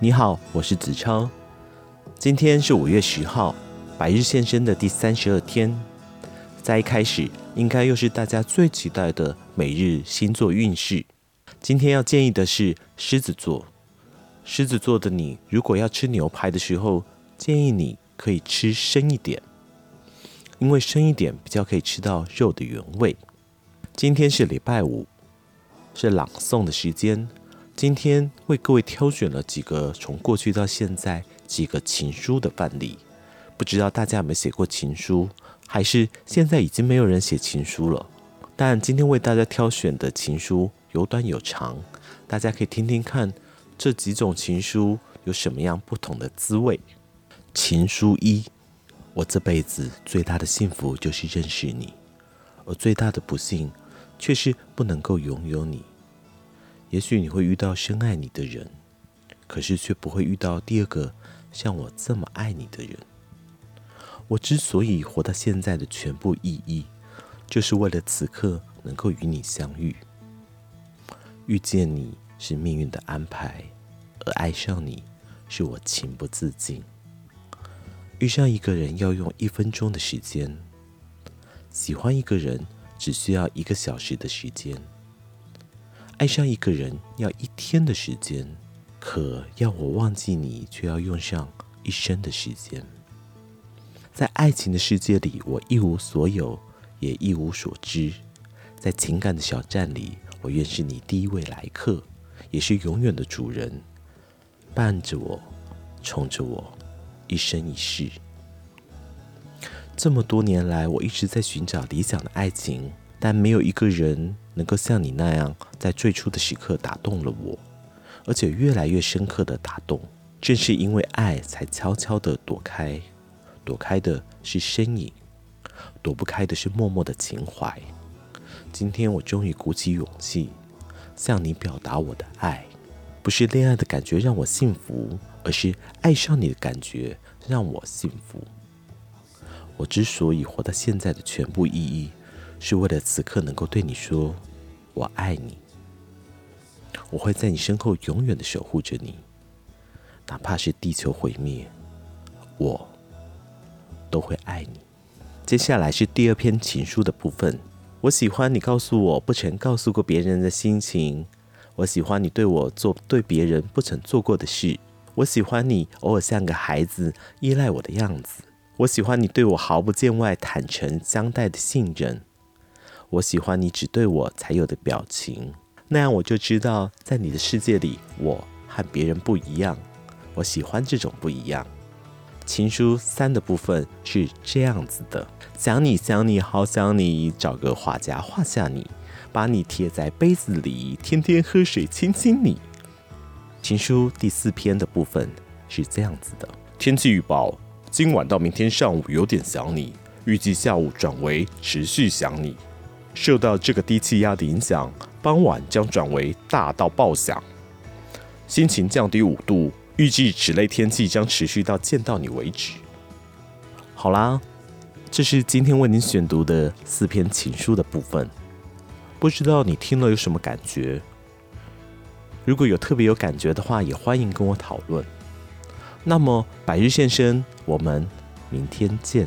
你好，我是子超。今天是五月十号，百日现身的第三十二天。在一开始，应该又是大家最期待的每日星座运势。今天要建议的是狮子座。狮子座的你，如果要吃牛排的时候，建议你可以吃生一点，因为生一点比较可以吃到肉的原味。今天是礼拜五，是朗诵的时间。今天为各位挑选了几个从过去到现在几个情书的范例，不知道大家有没有写过情书，还是现在已经没有人写情书了？但今天为大家挑选的情书有短有长，大家可以听听看这几种情书有什么样不同的滋味。情书一：我这辈子最大的幸福就是认识你，而最大的不幸却是不能够拥有你。也许你会遇到深爱你的人，可是却不会遇到第二个像我这么爱你的人。我之所以活到现在的全部意义，就是为了此刻能够与你相遇。遇见你是命运的安排，而爱上你是我情不自禁。遇上一个人要用一分钟的时间，喜欢一个人只需要一个小时的时间。爱上一个人要一天的时间，可要我忘记你，却要用上一生的时间。在爱情的世界里，我一无所有，也一无所知。在情感的小站里，我愿是你第一位来客，也是永远的主人，伴着我，宠着我，一生一世。这么多年来，我一直在寻找理想的爱情。但没有一个人能够像你那样，在最初的时刻打动了我，而且越来越深刻的打动。正是因为爱，才悄悄地躲开，躲开的是身影，躲不开的是默默的情怀。今天我终于鼓起勇气，向你表达我的爱。不是恋爱的感觉让我幸福，而是爱上你的感觉让我幸福。我之所以活到现在的全部意义。是为了此刻能够对你说“我爱你”，我会在你身后永远的守护着你，哪怕是地球毁灭，我都会爱你。接下来是第二篇情书的部分。我喜欢你告诉我不曾告诉过别人的心情，我喜欢你对我做对别人不曾做过的事，我喜欢你偶尔像个孩子依赖我的样子，我喜欢你对我毫不见外、坦诚相待的信任。我喜欢你只对我才有的表情，那样我就知道，在你的世界里，我和别人不一样。我喜欢这种不一样。情书三的部分是这样子的：想你想你好想你，找个画家画下你，把你贴在杯子里，天天喝水亲亲你。情书第四篇的部分是这样子的：天气预报，今晚到明天上午有点想你，预计下午转为持续想你。受到这个低气压的影响，傍晚将转为大到爆响，心情降低五度，预计此类天气将持续到见到你为止。好啦，这是今天为您选读的四篇情书的部分，不知道你听了有什么感觉？如果有特别有感觉的话，也欢迎跟我讨论。那么百日现身，我们明天见。